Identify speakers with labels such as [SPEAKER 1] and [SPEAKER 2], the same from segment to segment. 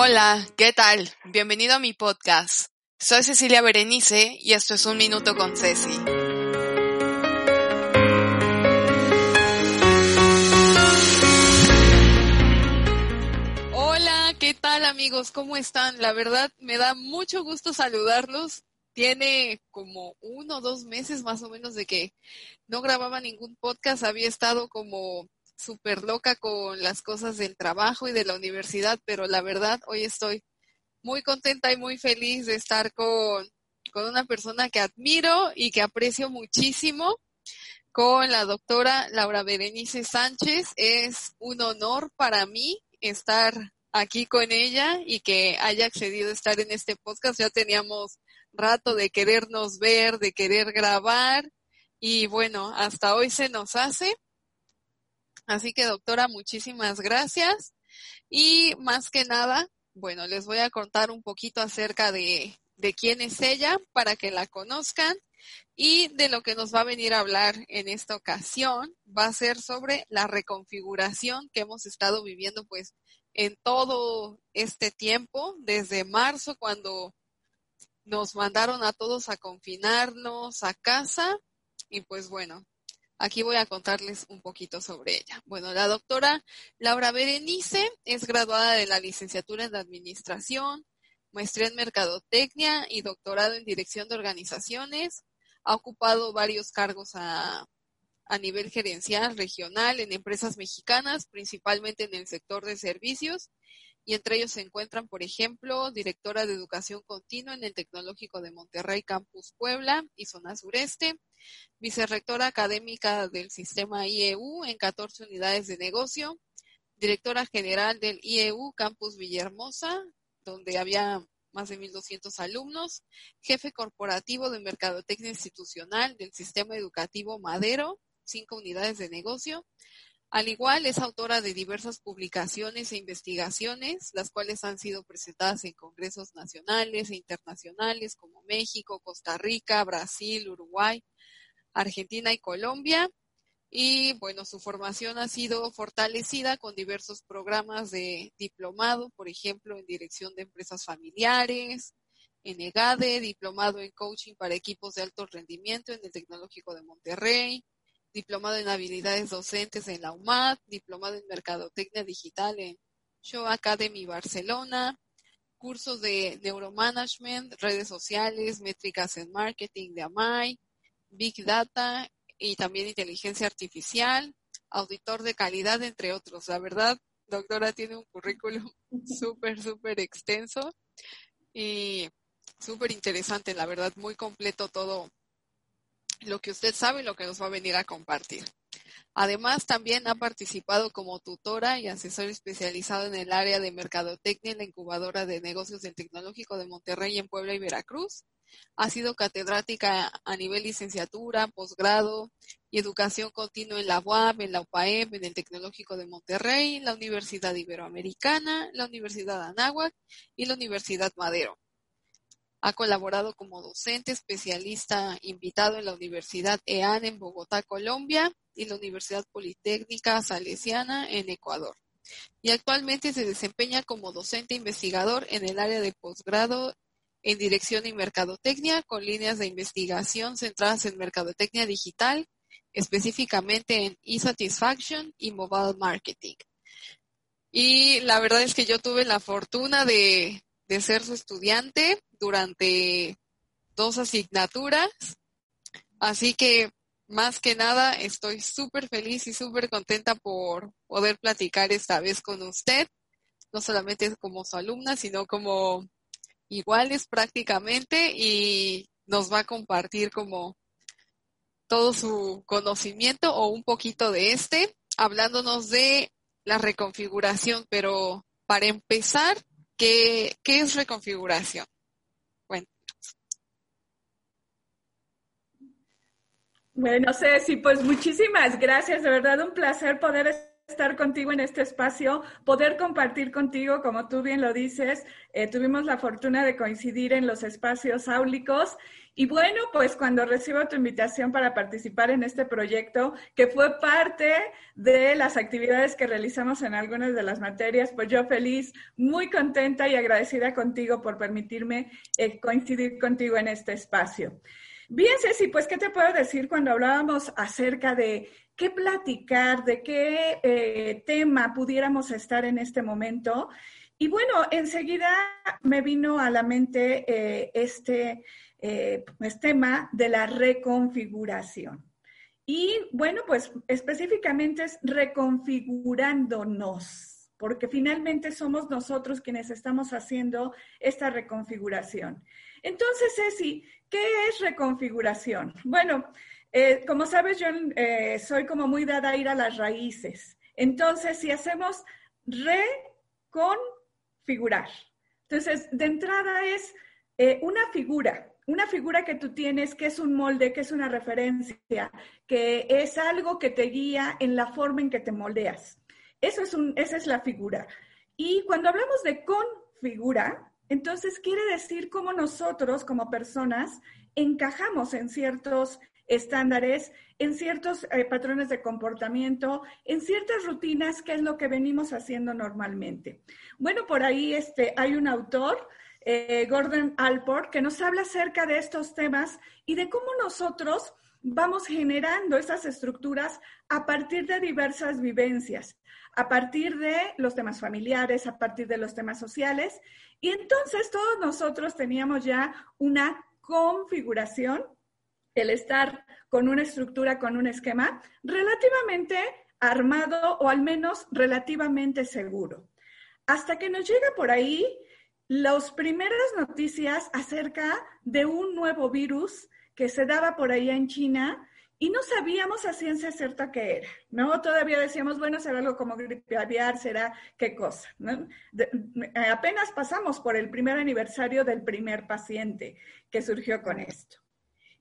[SPEAKER 1] Hola, ¿qué tal? Bienvenido a mi podcast. Soy Cecilia Berenice y esto es Un Minuto con Ceci. Hola, ¿qué tal amigos? ¿Cómo están? La verdad me da mucho gusto saludarlos. Tiene como uno o dos meses más o menos de que no grababa ningún podcast. Había estado como súper loca con las cosas del trabajo y de la universidad, pero la verdad hoy estoy muy contenta y muy feliz de estar con, con una persona que admiro y que aprecio muchísimo, con la doctora Laura Berenice Sánchez. Es un honor para mí estar aquí con ella y que haya accedido a estar en este podcast. Ya teníamos rato de querernos ver, de querer grabar y bueno, hasta hoy se nos hace. Así que doctora, muchísimas gracias. Y más que nada, bueno, les voy a contar un poquito acerca de, de quién es ella para que la conozcan y de lo que nos va a venir a hablar en esta ocasión va a ser sobre la reconfiguración que hemos estado viviendo pues en todo este tiempo, desde marzo cuando nos mandaron a todos a confinarnos a casa y pues bueno, Aquí voy a contarles un poquito sobre ella. Bueno, la doctora Laura Berenice es graduada de la licenciatura en Administración, maestría en Mercadotecnia y doctorado en Dirección de Organizaciones. Ha ocupado varios cargos a, a nivel gerencial, regional, en empresas mexicanas, principalmente en el sector de servicios y entre ellos se encuentran, por ejemplo, directora de educación continua en el Tecnológico de Monterrey, Campus Puebla y Zona Sureste, vicerrectora académica del sistema IEU en 14 unidades de negocio, directora general del IEU Campus Villahermosa, donde había más de 1.200 alumnos, jefe corporativo de Mercadotecnia Institucional del Sistema Educativo Madero, cinco unidades de negocio, al igual, es autora de diversas publicaciones e investigaciones, las cuales han sido presentadas en congresos nacionales e internacionales como México, Costa Rica, Brasil, Uruguay, Argentina y Colombia. Y bueno, su formación ha sido fortalecida con diversos programas de diplomado, por ejemplo, en dirección de empresas familiares, en EGADE, diplomado en coaching para equipos de alto rendimiento en el Tecnológico de Monterrey, diplomado en habilidades docentes en la UMAD, diplomado en mercadotecnia digital en Show Academy Barcelona, cursos de neuromanagement, redes sociales, métricas en marketing de AMAI, Big Data y también inteligencia artificial, auditor de calidad, entre otros. La verdad, doctora tiene un currículum súper, súper extenso y súper interesante, la verdad, muy completo todo, lo que usted sabe y lo que nos va a venir a compartir. Además, también ha participado como tutora y asesor especializado en el área de mercadotecnia en la incubadora de negocios del Tecnológico de Monterrey en Puebla y Veracruz. Ha sido catedrática a nivel licenciatura, posgrado y educación continua en la UAB, en la UPAEP, en el Tecnológico de Monterrey, la Universidad Iberoamericana, la Universidad Anáhuac y la Universidad Madero. Ha colaborado como docente especialista invitado en la Universidad EAN en Bogotá, Colombia, y la Universidad Politécnica Salesiana en Ecuador. Y actualmente se desempeña como docente investigador en el área de posgrado en Dirección y Mercadotecnia, con líneas de investigación centradas en Mercadotecnia Digital, específicamente en e-satisfaction y mobile marketing. Y la verdad es que yo tuve la fortuna de, de ser su estudiante durante dos asignaturas. Así que más que nada estoy súper feliz y súper contenta por poder platicar esta vez con usted, no solamente como su alumna, sino como iguales prácticamente y nos va a compartir como todo su conocimiento o un poquito de este, hablándonos de la reconfiguración, pero para empezar, ¿qué, es reconfiguración?
[SPEAKER 2] Bueno, Ceci, pues muchísimas gracias. De verdad, un placer poder estar contigo en este espacio, poder compartir contigo, como tú bien lo dices. Eh, tuvimos la fortuna de coincidir en los espacios áulicos. Y bueno, pues cuando recibo tu invitación para participar en este proyecto, que fue parte de las actividades que realizamos en algunas de las materias, pues yo feliz, muy contenta y agradecida contigo por permitirme eh, coincidir contigo en este espacio. Bien, Ceci, pues, ¿qué te puedo decir cuando hablábamos acerca de qué platicar, de qué eh, tema pudiéramos estar en este momento? Y bueno, enseguida me vino a la mente eh, este eh, pues, tema de la reconfiguración. Y bueno, pues específicamente es reconfigurándonos, porque finalmente somos nosotros quienes estamos haciendo esta reconfiguración. Entonces, Ceci, ¿qué es reconfiguración? Bueno, eh, como sabes, yo eh, soy como muy dada a ir a las raíces. Entonces, si hacemos reconfigurar, entonces, de entrada es eh, una figura, una figura que tú tienes, que es un molde, que es una referencia, que es algo que te guía en la forma en que te moldeas. Eso es un, esa es la figura. Y cuando hablamos de configura, entonces, quiere decir cómo nosotros como personas encajamos en ciertos estándares, en ciertos eh, patrones de comportamiento, en ciertas rutinas, que es lo que venimos haciendo normalmente. Bueno, por ahí este, hay un autor, eh, Gordon Alport, que nos habla acerca de estos temas y de cómo nosotros vamos generando esas estructuras a partir de diversas vivencias, a partir de los temas familiares, a partir de los temas sociales. Y entonces todos nosotros teníamos ya una configuración, el estar con una estructura, con un esquema relativamente armado o al menos relativamente seguro. Hasta que nos llega por ahí las primeras noticias acerca de un nuevo virus que se daba por ahí en China y no sabíamos a ciencia cierta qué era, ¿no? Todavía decíamos, bueno, será algo como gripe aviar, será qué cosa, apenas pasamos por el primer aniversario del primer paciente que surgió con esto.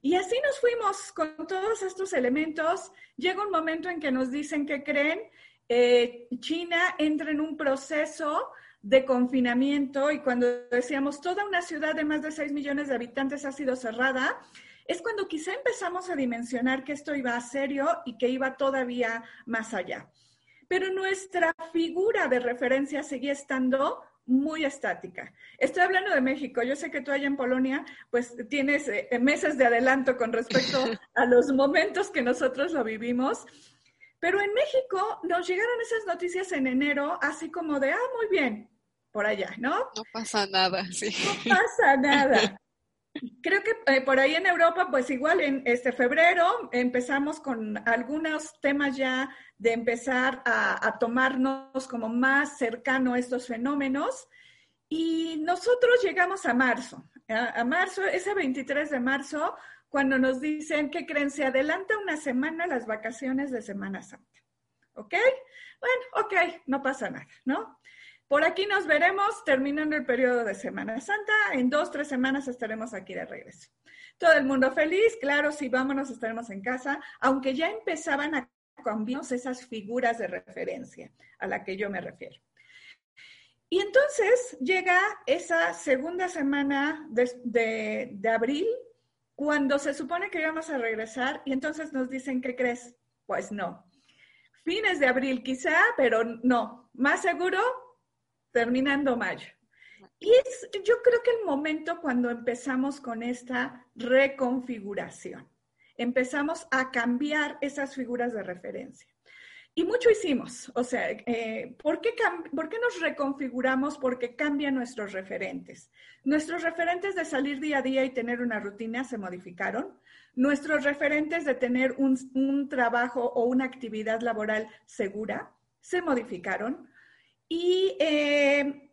[SPEAKER 2] Y así nos fuimos con todos estos elementos. Llega un momento en que nos dicen que creen, eh, China entra en un proceso de confinamiento y cuando decíamos toda una ciudad de más de 6 millones de habitantes ha sido cerrada, es cuando quizá empezamos a dimensionar que esto iba a serio y que iba todavía más allá. Pero nuestra figura de referencia seguía estando muy estática. Estoy hablando de México. Yo sé que tú allá en Polonia, pues tienes eh, meses de adelanto con respecto a los momentos que nosotros lo vivimos. Pero en México nos llegaron esas noticias en enero, así como de, ah, muy bien, por allá, ¿no?
[SPEAKER 1] No pasa nada, sí.
[SPEAKER 2] No pasa nada. Creo que eh, por ahí en Europa, pues igual en este febrero empezamos con algunos temas ya de empezar a, tomarnos como más cercano a estos fenómenos. Y nosotros llegamos a marzo, a, a, marzo, ese 23 de marzo, cuando nos dicen que creen, se adelanta una semana las vacaciones de Semana Santa. ¿Ok? Bueno, ok, no pasa nada, ¿no? Por aquí nos veremos terminando el periodo de Semana Santa. En dos, tres semanas estaremos aquí de regreso. Todo el mundo feliz, claro, si vámonos estaremos en casa, aunque ya empezaban a cambiar esas figuras de referencia a la que yo me refiero. Y entonces llega esa segunda semana de, de abril, cuando se supone que íbamos a regresar, y entonces nos dicen, ¿qué crees? Pues no. Fines de abril quizá, pero no. Más seguro, terminando mayo. Y es, yo creo que el momento cuando empezamos con esta reconfiguración, empezamos a cambiar esas figuras de referencia. Y mucho hicimos, o sea, eh, ¿por, qué ¿por qué nos reconfiguramos? Porque cambian nuestros referentes. Nuestros referentes de salir día a día y tener una rutina se modificaron. Nuestros referentes de tener un, un trabajo o una actividad laboral segura se modificaron. Y eh,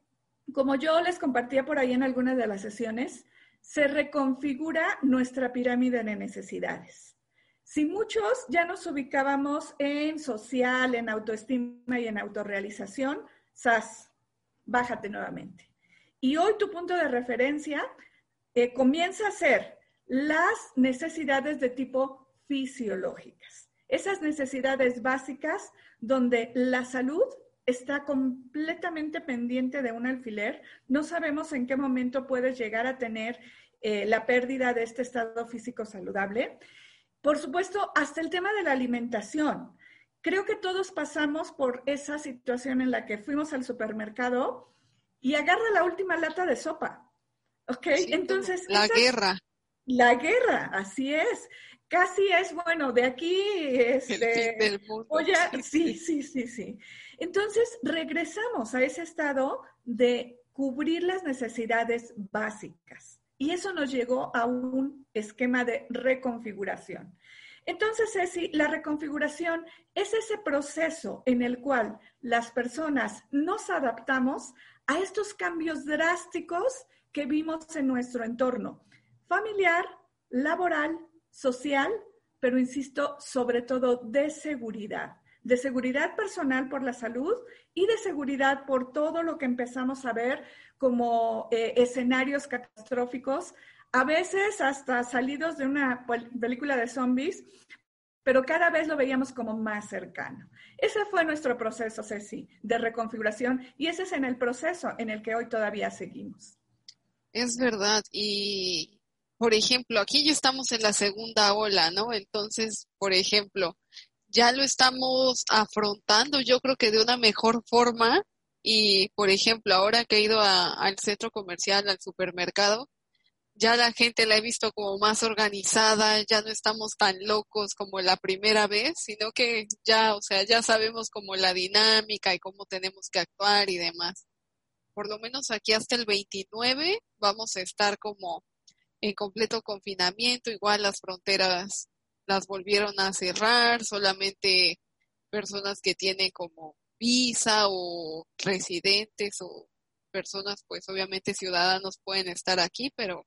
[SPEAKER 2] como yo les compartía por ahí en algunas de las sesiones, se reconfigura nuestra pirámide de necesidades. Si muchos ya nos ubicábamos en social, en autoestima y en autorrealización, SAS, bájate nuevamente. Y hoy tu punto de referencia eh, comienza a ser las necesidades de tipo fisiológicas. Esas necesidades básicas donde la salud está completamente pendiente de un alfiler. No sabemos en qué momento puedes llegar a tener eh, la pérdida de este estado físico saludable. Por supuesto, hasta el tema de la alimentación. Creo que todos pasamos por esa situación en la que fuimos al supermercado y agarra la última lata de sopa. ¿Ok? Entonces.
[SPEAKER 1] La guerra.
[SPEAKER 2] La guerra, así es. Casi es, bueno, de aquí, este,
[SPEAKER 1] del mundo.
[SPEAKER 2] sí, sí, sí, sí. Entonces, regresamos a ese estado de cubrir las necesidades básicas. Y eso nos llegó a un esquema de reconfiguración. Entonces, Ceci, la reconfiguración es ese proceso en el cual las personas nos adaptamos a estos cambios drásticos que vimos en nuestro entorno familiar, laboral, social, pero insisto, sobre todo de seguridad de seguridad personal por la salud y de seguridad por todo lo que empezamos a ver como eh, escenarios catastróficos, a veces hasta salidos de una película de zombies, pero cada vez lo veíamos como más cercano. Ese fue nuestro proceso, Ceci, de reconfiguración y ese es en el proceso en el que hoy todavía seguimos.
[SPEAKER 1] Es verdad. Y, por ejemplo, aquí ya estamos en la segunda ola, ¿no? Entonces, por ejemplo, ya lo estamos afrontando, yo creo que de una mejor forma. Y, por ejemplo, ahora que he ido al centro comercial, al supermercado, ya la gente la he visto como más organizada, ya no estamos tan locos como la primera vez, sino que ya, o sea, ya sabemos como la dinámica y cómo tenemos que actuar y demás. Por lo menos aquí hasta el 29 vamos a estar como en completo confinamiento, igual las fronteras las volvieron a cerrar, solamente personas que tienen como visa o residentes o personas, pues obviamente ciudadanos pueden estar aquí, pero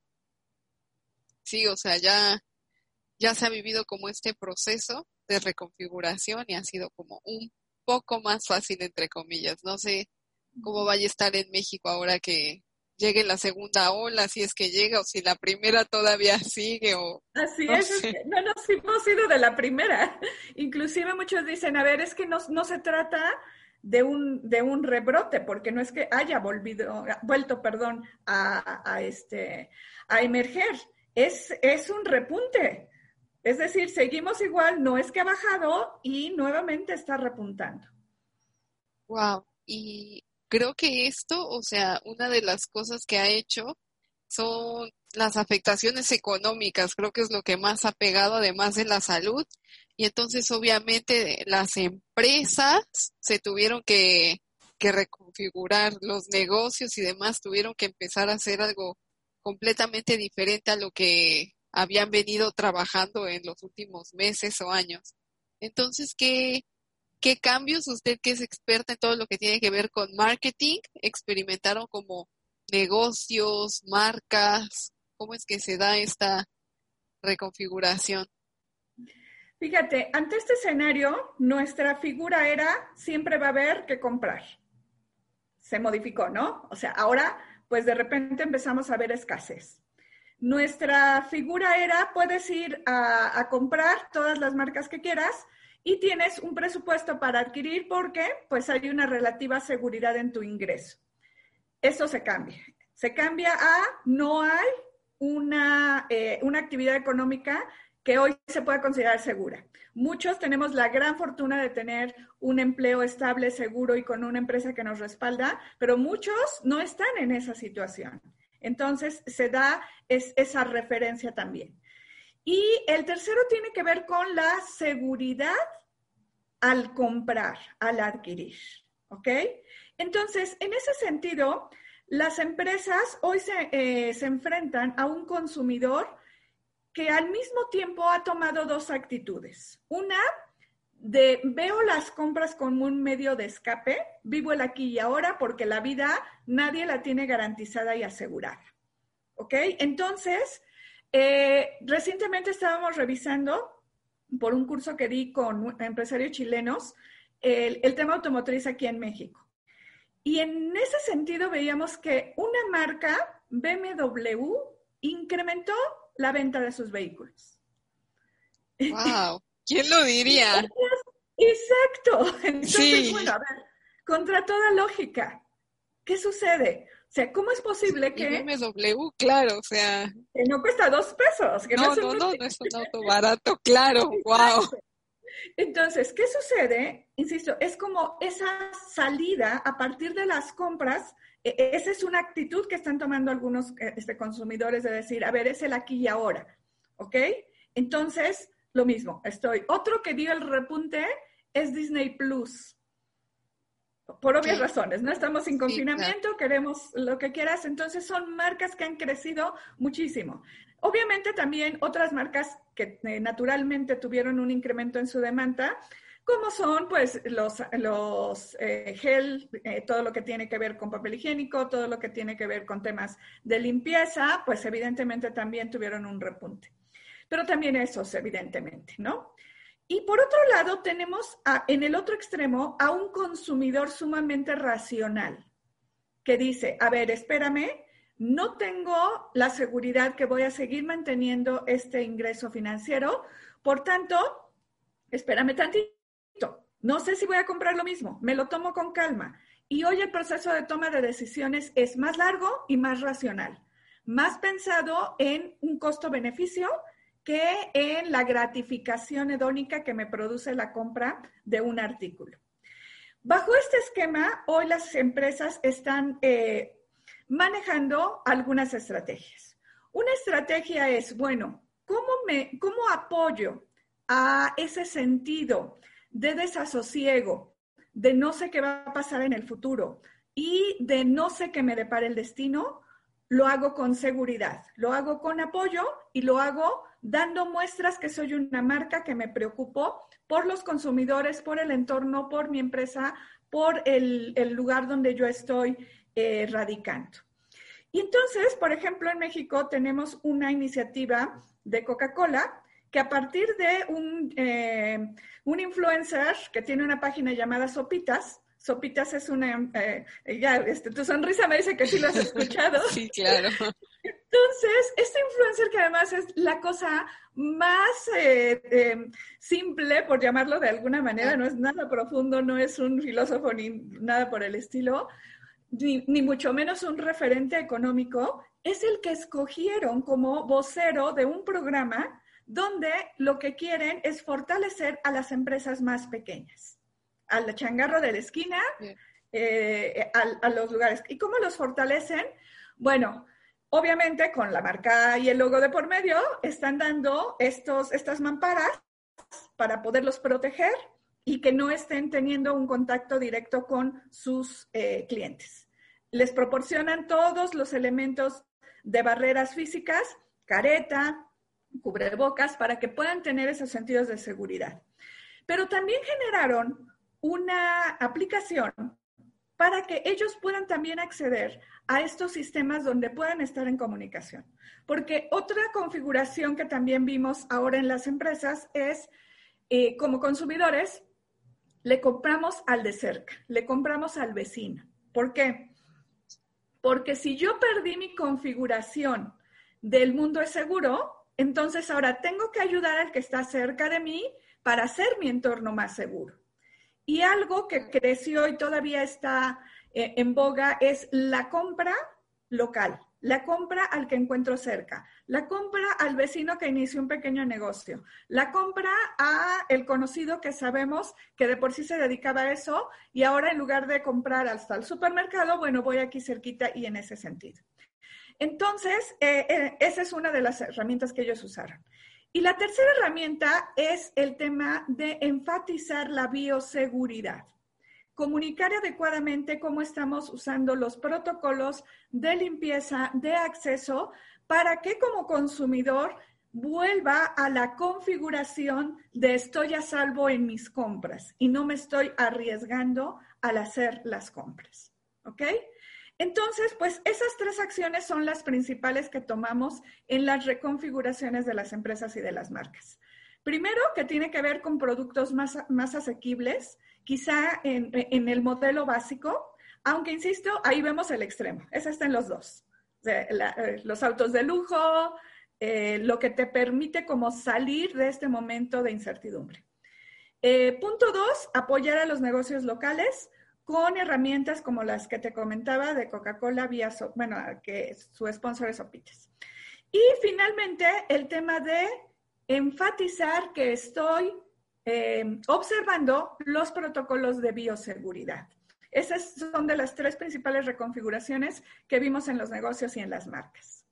[SPEAKER 1] sí, o sea, ya, ya se ha vivido como este proceso de reconfiguración y ha sido como un poco más fácil, entre comillas. No sé cómo vaya a estar en México ahora que llegue la segunda ola, si es que llega, o si la primera todavía sigue, o...
[SPEAKER 2] Así es, no nos hemos ido de la primera. Inclusive muchos dicen, a ver, es que no, no se trata de un, de un rebrote, porque no es que haya volvido, vuelto, perdón, a, a, este, a emerger, es, es un repunte. Es decir, seguimos igual, no es que ha bajado y nuevamente está repuntando.
[SPEAKER 1] Wow. Y creo que esto, o sea, una de las cosas que ha hecho son las afectaciones económicas, creo que es lo que más ha pegado además de la salud. Y entonces obviamente las empresas se tuvieron que, reconfigurar, los negocios y demás tuvieron que empezar a hacer algo completamente diferente a lo que habían venido trabajando en los últimos meses o años. Entonces, ¿qué, ¿Qué cambios usted que es experta en todo lo que tiene que ver con marketing experimentaron como negocios, marcas? ¿Cómo es que se da esta reconfiguración?
[SPEAKER 2] Fíjate, ante este escenario, nuestra figura era siempre va a haber que comprar. Se modificó, ¿no? O sea, ahora, pues de repente empezamos a ver escasez. Nuestra figura era, puedes ir a, a comprar todas las marcas que quieras, y tienes un presupuesto para adquirir porque pues hay una relativa seguridad en tu ingreso. Eso se cambia. Se cambia a no hay una, eh, una actividad económica que hoy se pueda considerar segura. Muchos tenemos la gran fortuna de tener un empleo estable, seguro y con una empresa que nos respalda, pero muchos no están en esa situación. Entonces, se da esa referencia también. Y el tercero tiene que ver con la seguridad al comprar, al adquirir. ¿Ok? Entonces, en ese sentido, las empresas hoy se, eh, se enfrentan a un consumidor que al mismo tiempo ha tomado dos actitudes. Una, de veo las compras como un medio de escape, vivo el aquí y ahora porque la vida nadie la tiene garantizada y asegurada. ¿Ok? Entonces, eh, recientemente estábamos revisando por un curso que di con empresarios chilenos el, el tema automotriz aquí en México. Y en ese sentido veíamos que una marca, BMW, incrementó la venta de sus vehículos.
[SPEAKER 1] ¡Wow! ¿Quién lo diría?
[SPEAKER 2] Exacto. Entonces, bueno, a ver, contra toda lógica, ¿qué sucede? O sea, ¿cómo es posible que...
[SPEAKER 1] BMW, claro, o sea...
[SPEAKER 2] Que no cuesta dos pesos.
[SPEAKER 1] no, no, no, no, es un auto barato, claro, wow.
[SPEAKER 2] Entonces, ¿qué sucede? Insisto, es como esa salida a partir de las compras, e, e, esa es una actitud que están tomando algunos eh, este, consumidores de decir, a ver, es el aquí y ahora, ¿ok? Entonces, lo mismo, estoy. Otro que dio el repunte es Disney Plus. Por obvias razones, no estamos sin confinamiento, queremos lo que quieras, entonces son marcas que han crecido muchísimo. Obviamente también otras marcas que eh, naturalmente tuvieron un incremento en su demanda, como son pues los, los eh, gel, eh, todo lo que tiene que ver con papel higiénico, todo lo que tiene que ver con temas de limpieza, pues evidentemente también tuvieron un repunte. Pero también esos, evidentemente, ¿no? Y por otro lado, tenemos en el otro extremo a un consumidor sumamente racional que dice, a ver, espérame, no tengo la seguridad que voy a seguir manteniendo este ingreso financiero, por tanto, espérame tantito, no sé si voy a comprar lo mismo, me lo tomo con calma. Y hoy el proceso de toma de decisiones es más largo y más racional, más pensado en un costo-beneficio que en la gratificación hedónica que me produce la compra de un artículo. Bajo este esquema, hoy las empresas están eh, manejando algunas estrategias. Una estrategia es, bueno, ¿cómo, me, ¿cómo apoyo a ese sentido de desasosiego, de no sé qué va a pasar en el futuro y de no sé qué me depara el destino? Lo hago con seguridad, lo hago con apoyo y lo hago dando muestras que soy una marca que me preocupo por los consumidores, por el entorno, por mi empresa, por el, lugar donde yo estoy eh, radicando. Y entonces, por ejemplo, en México tenemos una iniciativa de Coca-Cola que a partir de un, eh, un influencer que tiene una página llamada Sopitas, Sopitas es una, eh, ya, este, tu sonrisa me dice que sí lo has escuchado.
[SPEAKER 1] sí, claro.
[SPEAKER 2] Entonces, este influencer que además es la cosa más eh, em, simple, por llamarlo de alguna manera, no es nada profundo, no es un filósofo ni nada por el estilo, ni, ni mucho menos un referente económico, es el que escogieron como vocero de un programa donde lo que quieren es fortalecer a las empresas más pequeñas al changarro de la esquina, eh, a, los lugares. ¿Y cómo los fortalecen? Bueno, obviamente con la marca y el logo de por medio están dando estos, estas mamparas para poderlos proteger y que no estén teniendo un contacto directo con sus eh, clientes. Les proporcionan todos los elementos de barreras físicas, careta, cubrebocas, para que puedan tener esos sentidos de seguridad. Pero también generaron una aplicación para que ellos puedan también acceder a estos sistemas donde puedan estar en comunicación. Porque otra configuración que también vimos ahora en las empresas es, eh, como consumidores, le compramos al de cerca, le compramos al vecino. ¿Por qué? Porque si yo perdí mi configuración del mundo es seguro, entonces ahora tengo que ayudar al que está cerca de mí para hacer mi entorno más seguro. Y algo que creció y todavía está eh, en boga es la compra local, la compra al que encuentro cerca, la compra al vecino que inició un pequeño negocio, la compra a el conocido que sabemos que de por sí se dedicaba a eso y ahora en lugar de comprar hasta el supermercado, bueno, voy aquí cerquita y en ese sentido. Entonces, eh, eh, esa es una de las herramientas que ellos usaron. Y la tercera herramienta es el tema de enfatizar la bioseguridad. Comunicar adecuadamente cómo estamos usando los protocolos de limpieza, de acceso, para que como consumidor vuelva a la configuración de estoy a salvo en mis compras y no me estoy arriesgando al hacer las compras. ¿Ok? Entonces, pues esas tres acciones son las principales que tomamos en las reconfiguraciones de las empresas y de las marcas. Primero, que tiene que ver con productos más, más asequibles, quizá en, el modelo básico, aunque insisto, ahí vemos el extremo, esa está en los dos. Eh, los autos de lujo, eh, lo que te permite como salir de este momento de incertidumbre. Eh, punto dos, apoyar a los negocios locales con herramientas como las que te comentaba de Coca-Cola vía, bueno, que su sponsor es Opites. Y finalmente, el tema de enfatizar que estoy observando los protocolos de bioseguridad. Esas son de las tres principales reconfiguraciones que vimos en los negocios y en las marcas.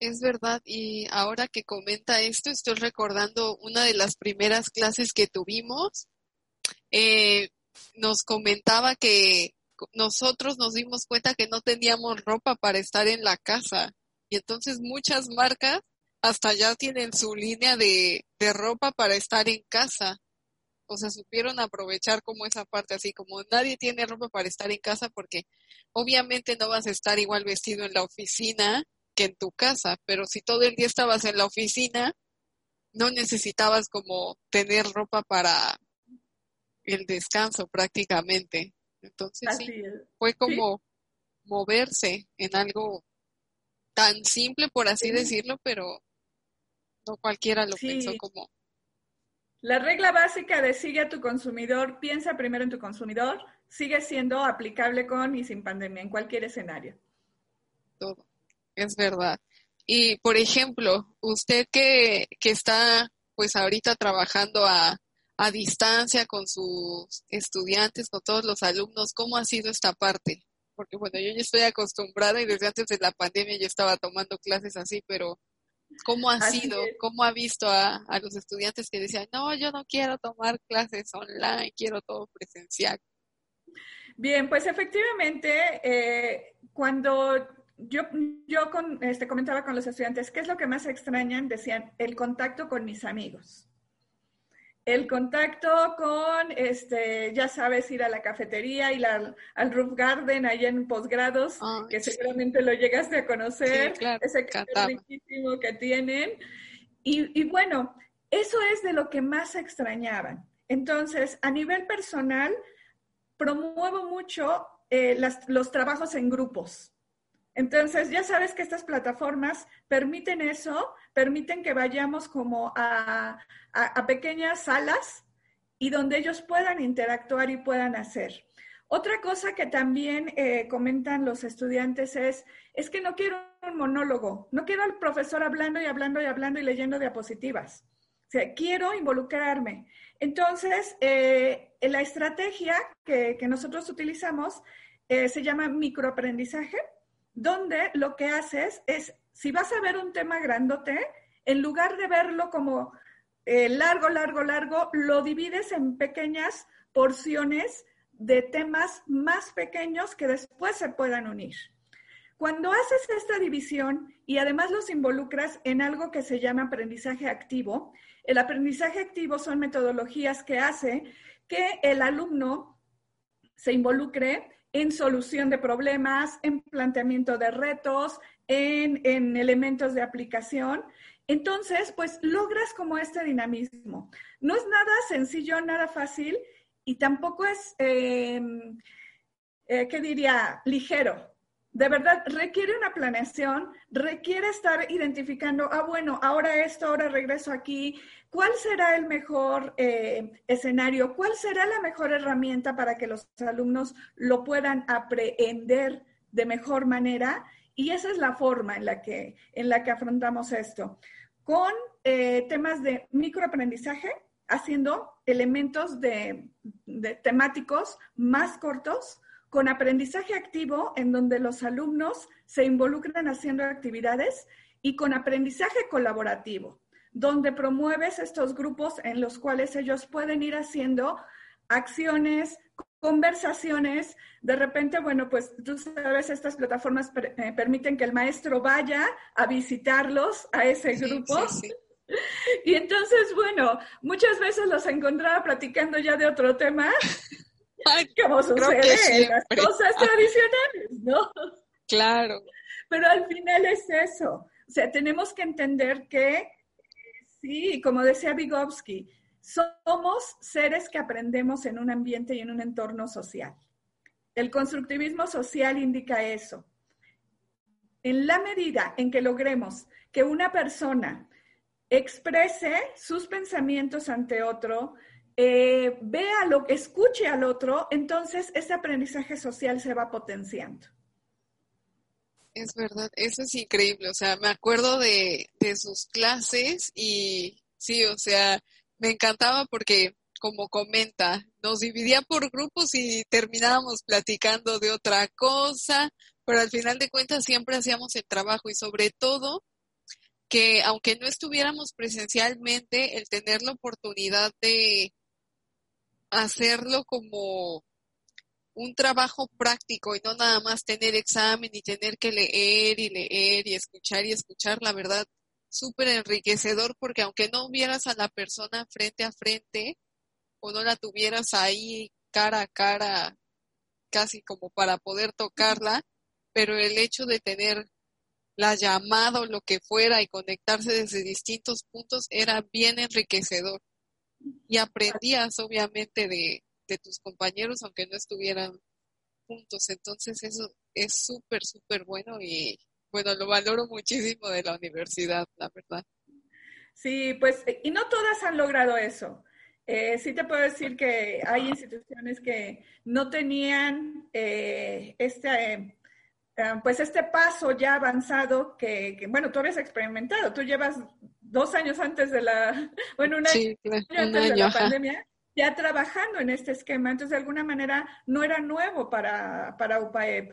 [SPEAKER 1] Es verdad, y ahora que comenta esto, estoy recordando una de las primeras clases que tuvimos. Eh, nos comentaba que nosotros nos dimos cuenta que no teníamos ropa para estar en la casa. Y entonces muchas marcas hasta ya tienen su línea de, de ropa para estar en casa o sea, supieron aprovechar como esa parte, así como nadie tiene ropa para estar en casa porque obviamente no vas a estar igual vestido en la oficina que en tu casa, pero si todo el día estabas en la oficina, no necesitabas como tener ropa para el descanso prácticamente. Entonces sí, fue como moverse en algo tan simple, por así decirlo, pero no cualquiera lo pensó como
[SPEAKER 2] la regla básica de sigue a tu consumidor, piensa primero en tu consumidor, sigue siendo aplicable con y sin pandemia en cualquier escenario.
[SPEAKER 1] Todo, es verdad. Y, por ejemplo, usted que, que está pues ahorita trabajando a, a distancia con sus estudiantes, con todos los alumnos, ¿cómo ha sido esta parte? Porque bueno, yo ya estoy acostumbrada y desde antes de la pandemia ya estaba tomando clases así, pero ¿Cómo ha sido? ¿Cómo ha visto a, los estudiantes que decían, no, yo no quiero tomar clases online, quiero todo presencial?
[SPEAKER 2] Bien, pues efectivamente, eh, cuando yo, yo con, este, comentaba con los estudiantes, ¿qué es lo que más extrañan? Decían, el contacto con mis amigos el contacto con, este, ya sabes, ir a la cafetería, ir al, al Roof Garden allá en posgrados, que seguramente lo llegaste a conocer, ese café riquísimo que tienen. Y, bueno, eso es de lo que más extrañaban. Entonces, a nivel personal, promuevo mucho eh, los trabajos en grupos. Entonces, ya sabes que estas plataformas permiten eso, permiten que vayamos como a, pequeñas salas y donde ellos puedan interactuar y puedan hacer. Otra cosa que también eh, comentan los estudiantes es, es que no quiero un monólogo, no quiero al profesor hablando y hablando y hablando y leyendo diapositivas. Quiero involucrarme. Entonces, eh, la estrategia que, nosotros utilizamos eh, se llama microaprendizaje donde lo que haces es, si vas a ver un tema grandote, en lugar de verlo como eh, largo, largo, largo, lo divides en pequeñas porciones de temas más pequeños que después se puedan unir. Cuando haces esta división y además los involucras en algo que se llama aprendizaje activo, el aprendizaje activo son metodologías que hace que el alumno se involucre en solución de problemas, en planteamiento de retos, en, elementos de aplicación. Entonces, pues logras como este dinamismo. No es nada sencillo, nada fácil y tampoco es, eh, eh, ¿qué diría?, ligero de verdad requiere una planeación, requiere estar identificando, ah, bueno, ahora esto, ahora regreso aquí, ¿cuál será el mejor eh, escenario? ¿Cuál será la mejor herramienta para que los alumnos lo puedan aprender de mejor manera? Y esa es la forma en la que, en la que afrontamos esto, con eh, temas de microaprendizaje, haciendo elementos de temáticos más cortos, con aprendizaje activo en donde los alumnos se involucran haciendo actividades y con aprendizaje colaborativo, donde promueves estos grupos en los cuales ellos pueden ir haciendo acciones, conversaciones. De repente, bueno, pues tú sabes, estas plataformas eh, permiten que el maestro vaya a visitarlos a ese grupo. Y entonces, bueno, muchas veces los encontraba platicando ya de otro tema como sucede en las cosas tradicionales, ¿no?
[SPEAKER 1] Claro.
[SPEAKER 2] Pero al final es eso. O sea, tenemos que entender que, sí, como decía Vygotsky, somos seres que aprendemos en un ambiente y en un entorno social. El constructivismo social indica eso. En la medida en que logremos que una persona exprese sus pensamientos ante otro, eh, vea lo que escuche al otro, entonces ese aprendizaje social se va potenciando.
[SPEAKER 1] Es verdad, eso es increíble. O sea, me acuerdo de, de sus clases y sí, o sea, me encantaba porque, como comenta, nos dividía por grupos y terminábamos platicando de otra cosa, pero al final de cuentas siempre hacíamos el trabajo y sobre todo que aunque no estuviéramos presencialmente, el tener la oportunidad de hacerlo como un trabajo práctico y no nada más tener examen y tener que leer y leer y escuchar y escuchar, la verdad, súper enriquecedor porque aunque no vieras a la persona frente a frente o no la tuvieras ahí cara a cara, casi como para poder tocarla, pero el hecho de tener la llamada o lo que fuera y conectarse desde distintos puntos era bien enriquecedor. Y aprendías obviamente de, de tus compañeros aunque no estuvieran juntos. Entonces eso es súper, súper bueno y bueno, lo valoro muchísimo de la universidad, la verdad.
[SPEAKER 2] Sí, pues, y no todas han logrado eso. Eh, sí te puedo decir que hay instituciones que no tenían eh, este, eh, pues este paso ya avanzado que, bueno, tú habías experimentado. Tú llevas dos años antes de la, bueno, un año, antes de la pandemia ya trabajando en este esquema. Entonces, de alguna manera, no era nuevo para, para UPAEP.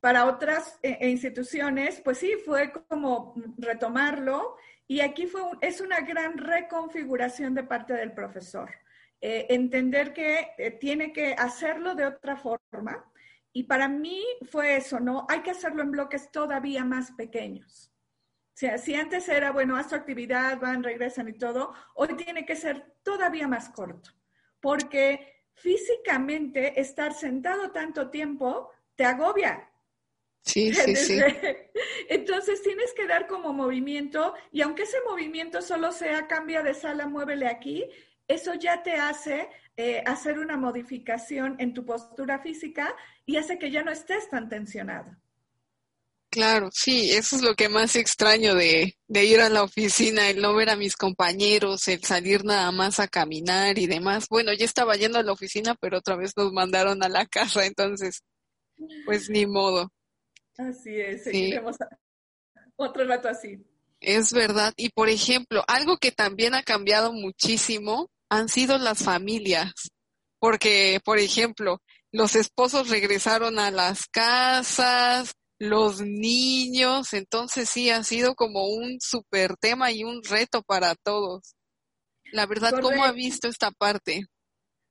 [SPEAKER 2] Para otras eh, eh, instituciones, pues sí, fue como retomarlo y aquí fue es una gran reconfiguración de parte del profesor. Eh, entender que tiene que hacerlo de otra forma y para mí fue eso, ¿no? Hay que hacerlo en bloques todavía más pequeños. Sea, si antes era, bueno, haz tu actividad, van, regresan y todo, hoy tiene que ser todavía más corto porque físicamente estar sentado tanto tiempo te agobia.
[SPEAKER 1] Sí, sí, sí.
[SPEAKER 2] Entonces tienes que dar como movimiento y aunque ese movimiento solo sea cambia de sala, muévele aquí, eso ya te hace eh, hacer una modificación en tu postura física y hace que ya no estés tan tensionado.
[SPEAKER 1] Claro, sí, eso es lo que más extraño de, de, ir a la oficina, el no ver a mis compañeros, el salir nada más a caminar y demás. Bueno, ya estaba yendo a la oficina, pero otra vez nos mandaron a la casa, entonces, pues ni modo.
[SPEAKER 2] Así es, seguiremos otro rato así.
[SPEAKER 1] Es verdad, y por ejemplo, algo que también ha cambiado muchísimo han sido las familias, porque, por ejemplo, los esposos regresaron a las casas, los niños, entonces sí ha sido como un super tema y un reto para todos. La verdad, ¿cómo ha visto esta parte?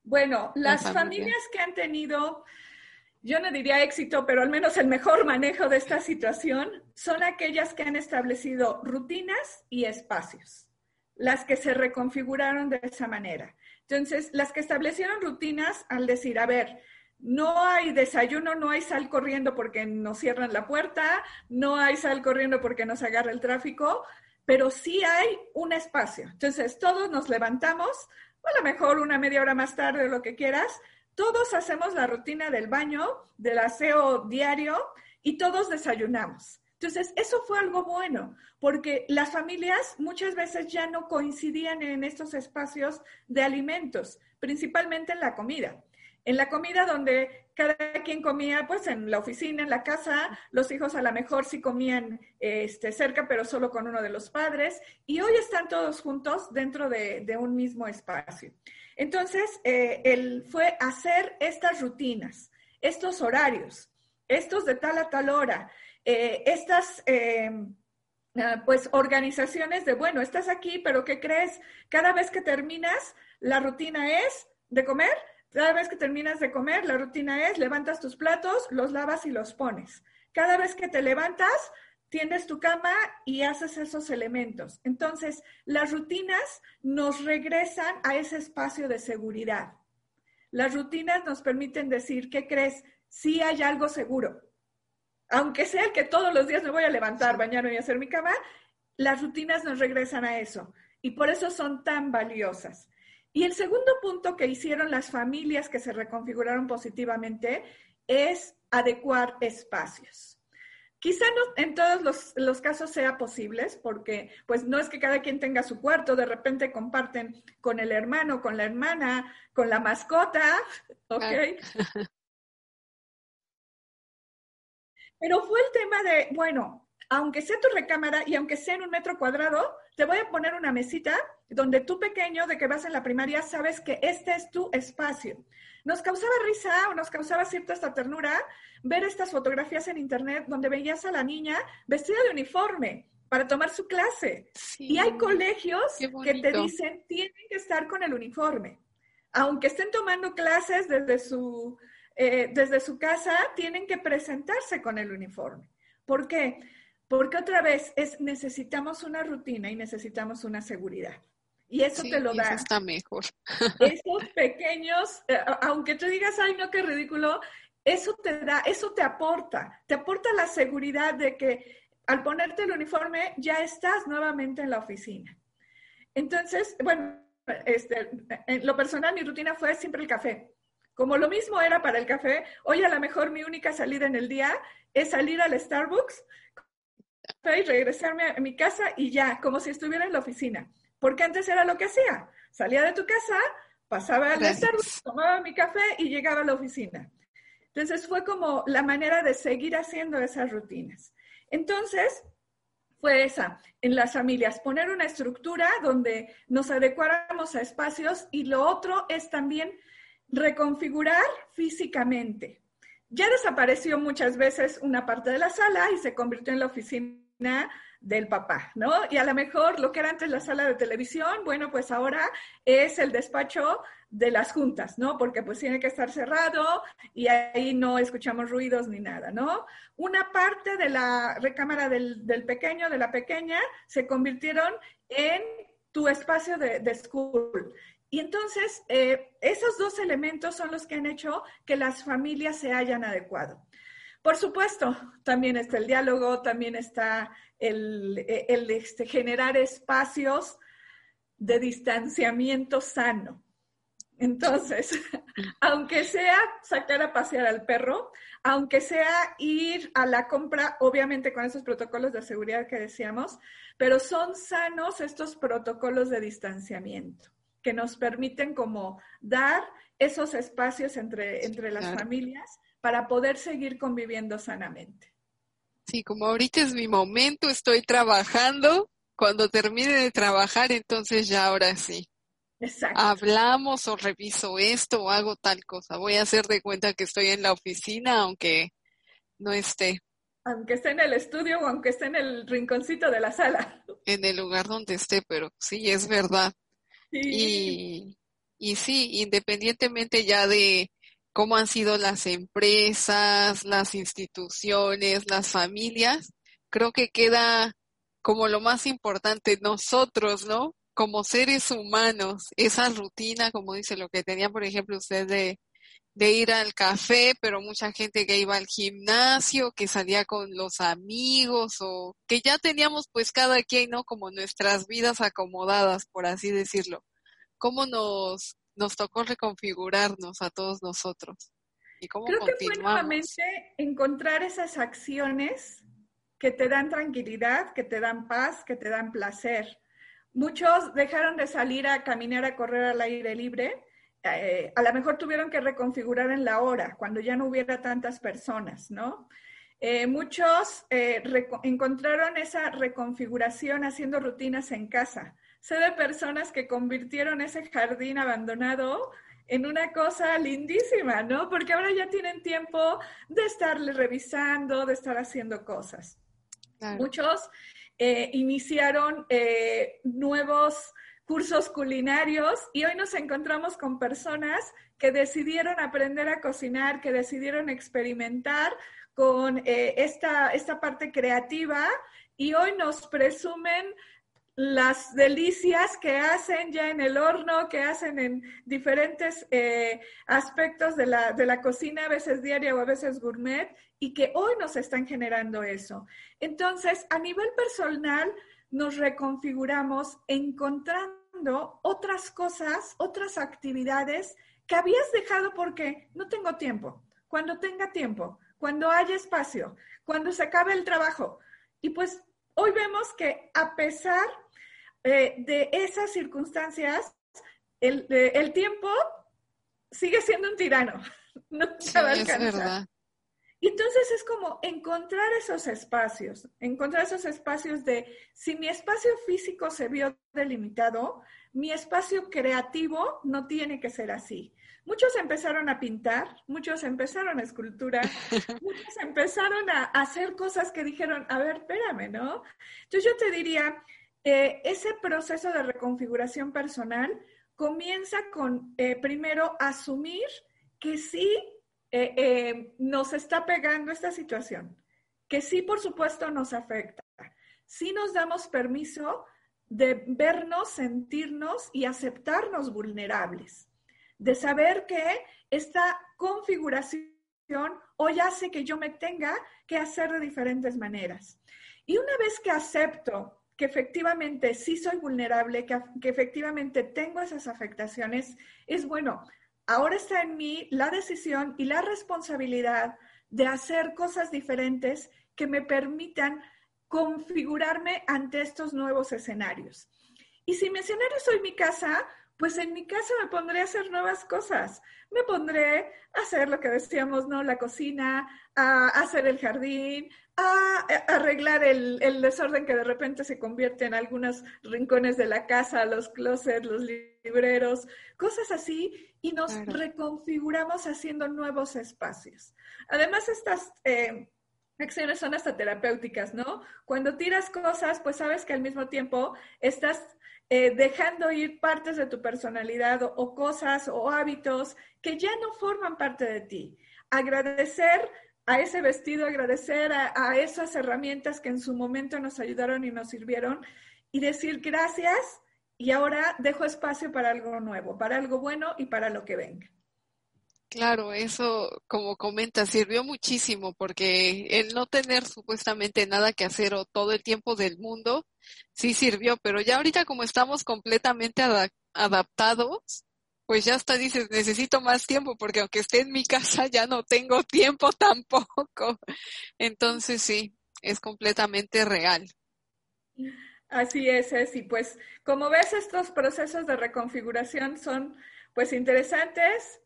[SPEAKER 2] Bueno, las familias que han tenido, yo no diría éxito, pero al menos el mejor manejo de esta situación, son aquellas que han establecido rutinas y espacios, las que se reconfiguraron de esa manera. Entonces, las que establecieron rutinas al decir, a ver, no hay desayuno, no hay sal corriendo porque nos cierran la puerta, no hay sal corriendo porque nos agarra el tráfico, pero sí hay un espacio. Entonces, todos nos levantamos, a lo mejor una media hora más tarde, lo que quieras, todos hacemos la rutina del baño, del aseo diario y todos desayunamos. Entonces, eso fue algo bueno, porque las familias muchas veces ya no coincidían en estos espacios de alimentos, principalmente en la comida en la comida donde cada quien comía pues en la oficina, en la casa, los hijos a lo mejor sí comían este, cerca, pero solo con uno de los padres, y hoy están todos juntos dentro de, un mismo espacio. Entonces, eh, él fue hacer estas rutinas, estos horarios, estos de tal a tal hora, eh, estas... Em, ah, pues organizaciones de, bueno, estás aquí, pero ¿qué crees? Cada vez que terminas, la rutina es de comer, cada vez que terminas de comer, la rutina es levantas tus platos, los lavas y los pones. Cada vez que te levantas, tiendes tu cama y haces esos elementos. Entonces, las rutinas nos regresan a ese espacio de seguridad. Las rutinas nos permiten decir, ¿qué crees? Sí hay algo seguro. Aunque sea el que todos los días me voy a levantar, bañarme y hacer mi cama, las rutinas nos regresan a eso. Y por eso son tan valiosas. Y el segundo punto que hicieron las familias que se reconfiguraron positivamente es adecuar espacios. Quizá no en todos los, casos sea posible, porque pues no es que cada quien tenga su cuarto, de repente comparten con el hermano, con la hermana, con la mascota, ¿ok? Pero fue el tema de, bueno, aunque sea tu recámara y aunque sea en un metro cuadrado, te voy a poner una mesita donde tú pequeño, de que vas en la primaria, sabes que este es tu espacio. Nos causaba risa o nos causaba cierta esta ternura ver estas fotografías en internet donde veías a la niña vestida de uniforme para tomar su clase. y hay colegios que te dicen, tienen que estar con el uniforme. Aunque estén tomando clases desde su, eh, desde su casa, tienen que presentarse con el uniforme. ¿Por qué? Porque otra vez es necesitamos una rutina y necesitamos una seguridad. Y eso te lo da. Eso
[SPEAKER 1] está mejor.
[SPEAKER 2] Esos pequeños, eh, aunque tú digas, ay, no, qué ridículo, eso te da, eso te aporta, te aporta la seguridad de que al ponerte el uniforme ya estás nuevamente en la oficina. Entonces, bueno, este, en lo personal mi rutina fue siempre el café. Como lo mismo era para el café, hoy a lo mejor mi única salida en el día es salir al Starbucks y regresarme a mi casa y ya, como si estuviera en la oficina. Porque antes era lo que hacía. Salía de tu casa, pasaba al Starbucks, tomaba mi café y llegaba a la oficina. Entonces fue como la manera de seguir haciendo esas rutinas. Entonces, fue esa, en las familias, poner una estructura donde nos adecuáramos a espacios y lo otro es también reconfigurar físicamente. Ya desapareció muchas veces una parte de la sala y se convirtió en la oficina del papá, ¿no? Y a lo mejor lo que era antes la sala de televisión, bueno, pues ahora es el despacho de las juntas, ¿no? Porque pues tiene que estar cerrado y ahí no escuchamos ruidos ni nada, ¿no? Una parte de la recámara del, pequeño, de la pequeña, se convirtieron en tu espacio de, de school. Y entonces, eh, esos dos elementos son los que han hecho que las familias se hayan adecuado. Por supuesto, también está el diálogo, también está el, el este, generar espacios de distanciamiento sano. Entonces, aunque sea sacar a pasear al perro, aunque sea ir a la compra, obviamente con esos protocolos de seguridad que decíamos, pero son sanos estos protocolos de distanciamiento que nos permiten como dar esos espacios entre, entre las familias para poder seguir conviviendo sanamente.
[SPEAKER 1] Sí, como ahorita es mi momento, estoy trabajando, cuando termine de trabajar, entonces ya ahora sí. Exacto. Hablamos o reviso esto o hago tal cosa. Voy a hacer de cuenta que estoy en la oficina, aunque no esté.
[SPEAKER 2] Aunque esté en el estudio o aunque esté en el rinconcito de la sala.
[SPEAKER 1] En el lugar donde esté, pero sí, es verdad. Y, y sí, independientemente ya de cómo han sido las empresas, las instituciones, las familias, creo que queda como lo más importante nosotros, ¿no? Como seres humanos, esa rutina, como dice lo que tenía, por ejemplo, usted de, de ir al café, pero mucha gente que iba al gimnasio, que salía con los amigos o que ya teníamos pues cada quien, ¿no? Como nuestras vidas acomodadas, por así decirlo. ¿Cómo nos, nos tocó reconfigurarnos a todos nosotros? ¿Y cómo
[SPEAKER 2] Creo que fue nuevamente encontrar esas acciones que te dan tranquilidad, que te dan paz, que te dan placer. Muchos dejaron de salir a caminar, a correr al aire libre. Eh, a lo mejor tuvieron que reconfigurar en la hora, cuando ya no hubiera tantas personas, ¿no? Eh, muchos eh, encontraron esa reconfiguración haciendo rutinas en casa. Sé de personas que convirtieron ese jardín abandonado en una cosa lindísima, ¿no? Porque ahora ya tienen tiempo de estarle revisando, de estar haciendo cosas. Muchos eh, iniciaron eh, nuevos cursos culinarios y hoy nos encontramos con personas que decidieron aprender a cocinar, que decidieron experimentar con eh, esta, esta parte creativa y hoy nos presumen las delicias que hacen ya en el horno, que hacen en diferentes eh, aspectos de la, de la cocina, a veces diaria o a veces gourmet, y que hoy nos están generando eso. Entonces, a nivel personal, nos reconfiguramos encontrando otras cosas, otras actividades que habías dejado porque no tengo tiempo. Cuando tenga tiempo, cuando haya espacio, cuando se acabe el trabajo. Y pues hoy vemos que a pesar eh, de esas circunstancias, el, el, tiempo sigue siendo un tirano. No se va a alcanzar. Y entonces es como encontrar esos espacios, encontrar esos espacios de, si mi espacio físico se vio delimitado, mi espacio creativo no tiene que ser así. Muchos empezaron a pintar, muchos empezaron a escultura, muchos empezaron a hacer cosas que dijeron, a ver, espérame, ¿no? Entonces yo te diría, eh, ese proceso de reconfiguración personal comienza con, eh, primero, asumir que sí eh, nos está pegando esta situación, que sí, por supuesto, nos afecta. Sí nos damos permiso de vernos, sentirnos y aceptarnos vulnerables, de saber que esta configuración hoy hace que yo me tenga que hacer de diferentes maneras. Y una vez que acepto que efectivamente sí soy vulnerable, que, efectivamente tengo esas afectaciones, es bueno, ahora está en mí la decisión y la responsabilidad de hacer cosas diferentes que me permitan configurarme ante estos nuevos escenarios. Y si mi escenario soy mi casa, pues en mi casa me pondré a hacer nuevas cosas. Me pondré a hacer lo que decíamos, ¿no? La cocina, a hacer el jardín, a arreglar el, desorden que de repente se convierte en algunos rincones de la casa, los closets, los libreros, cosas así, y nos reconfiguramos haciendo nuevos espacios. Además, estas eh, acciones son hasta terapéuticas, ¿no? Cuando tiras cosas, pues sabes que al mismo tiempo estás eh, dejando ir partes de tu personalidad o, cosas o hábitos que ya no forman parte de ti. Agradecer a ese vestido, agradecer a, esas herramientas que en su momento nos ayudaron y nos sirvieron y decir gracias y ahora dejo espacio para algo nuevo, para algo bueno y para lo que venga.
[SPEAKER 1] Claro, eso, como comenta, sirvió muchísimo porque el no tener supuestamente nada que hacer o todo el tiempo del mundo, sí sirvió, pero ya ahorita como estamos completamente adaptados, pues ya hasta dices, necesito más tiempo porque aunque esté en mi casa ya no tengo tiempo tampoco. Entonces sí, es completamente real.
[SPEAKER 2] Así es, y pues como ves estos procesos de reconfiguración son pues interesantes,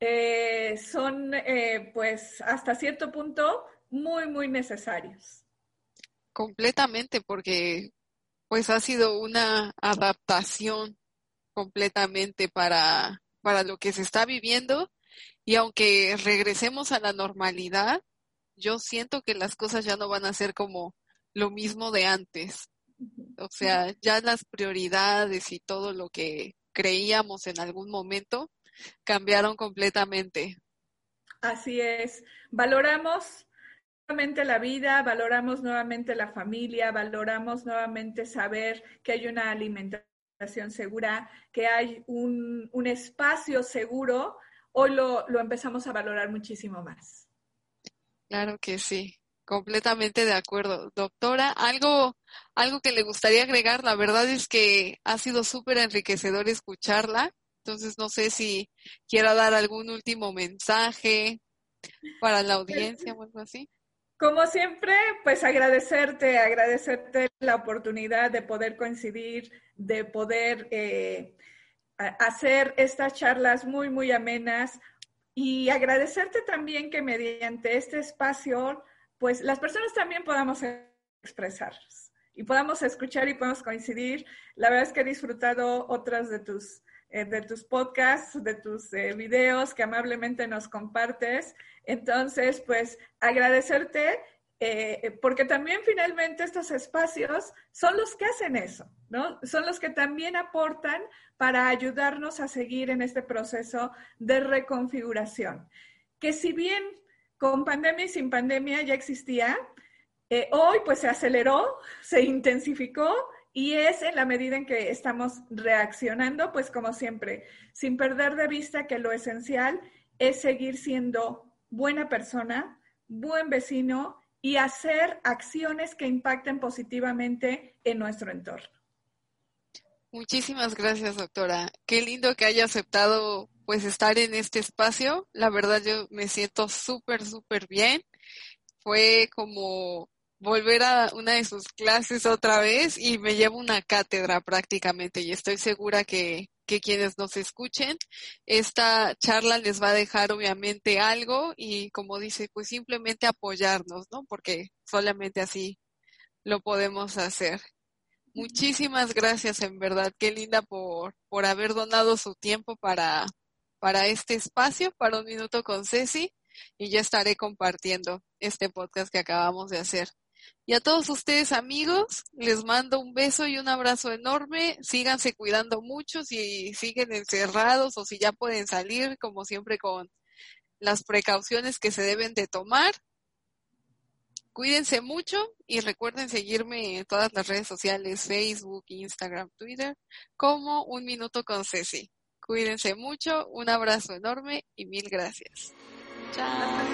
[SPEAKER 2] eh, son eh, pues hasta cierto punto muy, muy necesarios.
[SPEAKER 1] Completamente, porque pues ha sido una adaptación completamente para, para lo que se está viviendo y aunque regresemos a la normalidad, yo siento que las cosas ya no van a ser como lo mismo de antes. O sea, ya las prioridades y todo lo que creíamos en algún momento, cambiaron completamente.
[SPEAKER 2] Así es. Valoramos nuevamente la vida, valoramos nuevamente la familia, valoramos nuevamente saber que hay una alimentación segura, que hay un, espacio seguro. Hoy lo, lo empezamos a valorar muchísimo más.
[SPEAKER 1] Claro que sí, completamente de acuerdo. Doctora, algo, algo que le gustaría agregar, la verdad es que ha sido súper enriquecedor escucharla entonces, no sé si quiera dar algún último mensaje para la audiencia o algo así.
[SPEAKER 2] Como siempre, pues agradecerte, agradecerte la oportunidad de poder coincidir, de poder eh, hacer estas charlas muy, muy amenas y agradecerte también que mediante este espacio, pues las personas también podamos expresarnos y podamos escuchar y podamos coincidir. La verdad es que he disfrutado otras de tus eh, de tus podcasts, de tus eh, videos que amablemente nos compartes. Entonces, pues agradecerte eh, porque también finalmente estos espacios son los que hacen eso, ¿no? Son los que también aportan para ayudarnos a seguir en este proceso de reconfiguración. Que si bien con pandemia y sin pandemia ya existía, hoy pues se aceleró, se intensificó Y es en la medida en que estamos reaccionando, pues como siempre, sin perder de vista que lo esencial es seguir siendo buena persona, buen vecino y hacer acciones que impacten positivamente en nuestro entorno.
[SPEAKER 1] Muchísimas gracias, doctora. Qué lindo que haya aceptado pues estar en este espacio. La verdad yo me siento súper, súper bien. Fue como volver a una de sus clases otra vez y me llevo una cátedra prácticamente y estoy segura que, que quienes nos escuchen, esta charla les va a dejar obviamente algo y como dice, pues simplemente apoyarnos, ¿no? Porque solamente así lo podemos hacer. Muchísimas gracias, en verdad. Qué linda por, por haber donado su tiempo para, para este espacio, para un minuto con Ceci. Y ya estaré compartiendo este podcast que acabamos de hacer. Y a todos ustedes amigos, les mando un beso y un abrazo enorme. Síganse cuidando mucho si siguen encerrados o si ya pueden salir, como siempre con las precauciones que se deben de tomar. Cuídense mucho y recuerden seguirme en todas las redes sociales, Facebook, Instagram, Twitter, como Un Minuto con Ceci. Cuídense mucho, un abrazo enorme y mil gracias. Chao.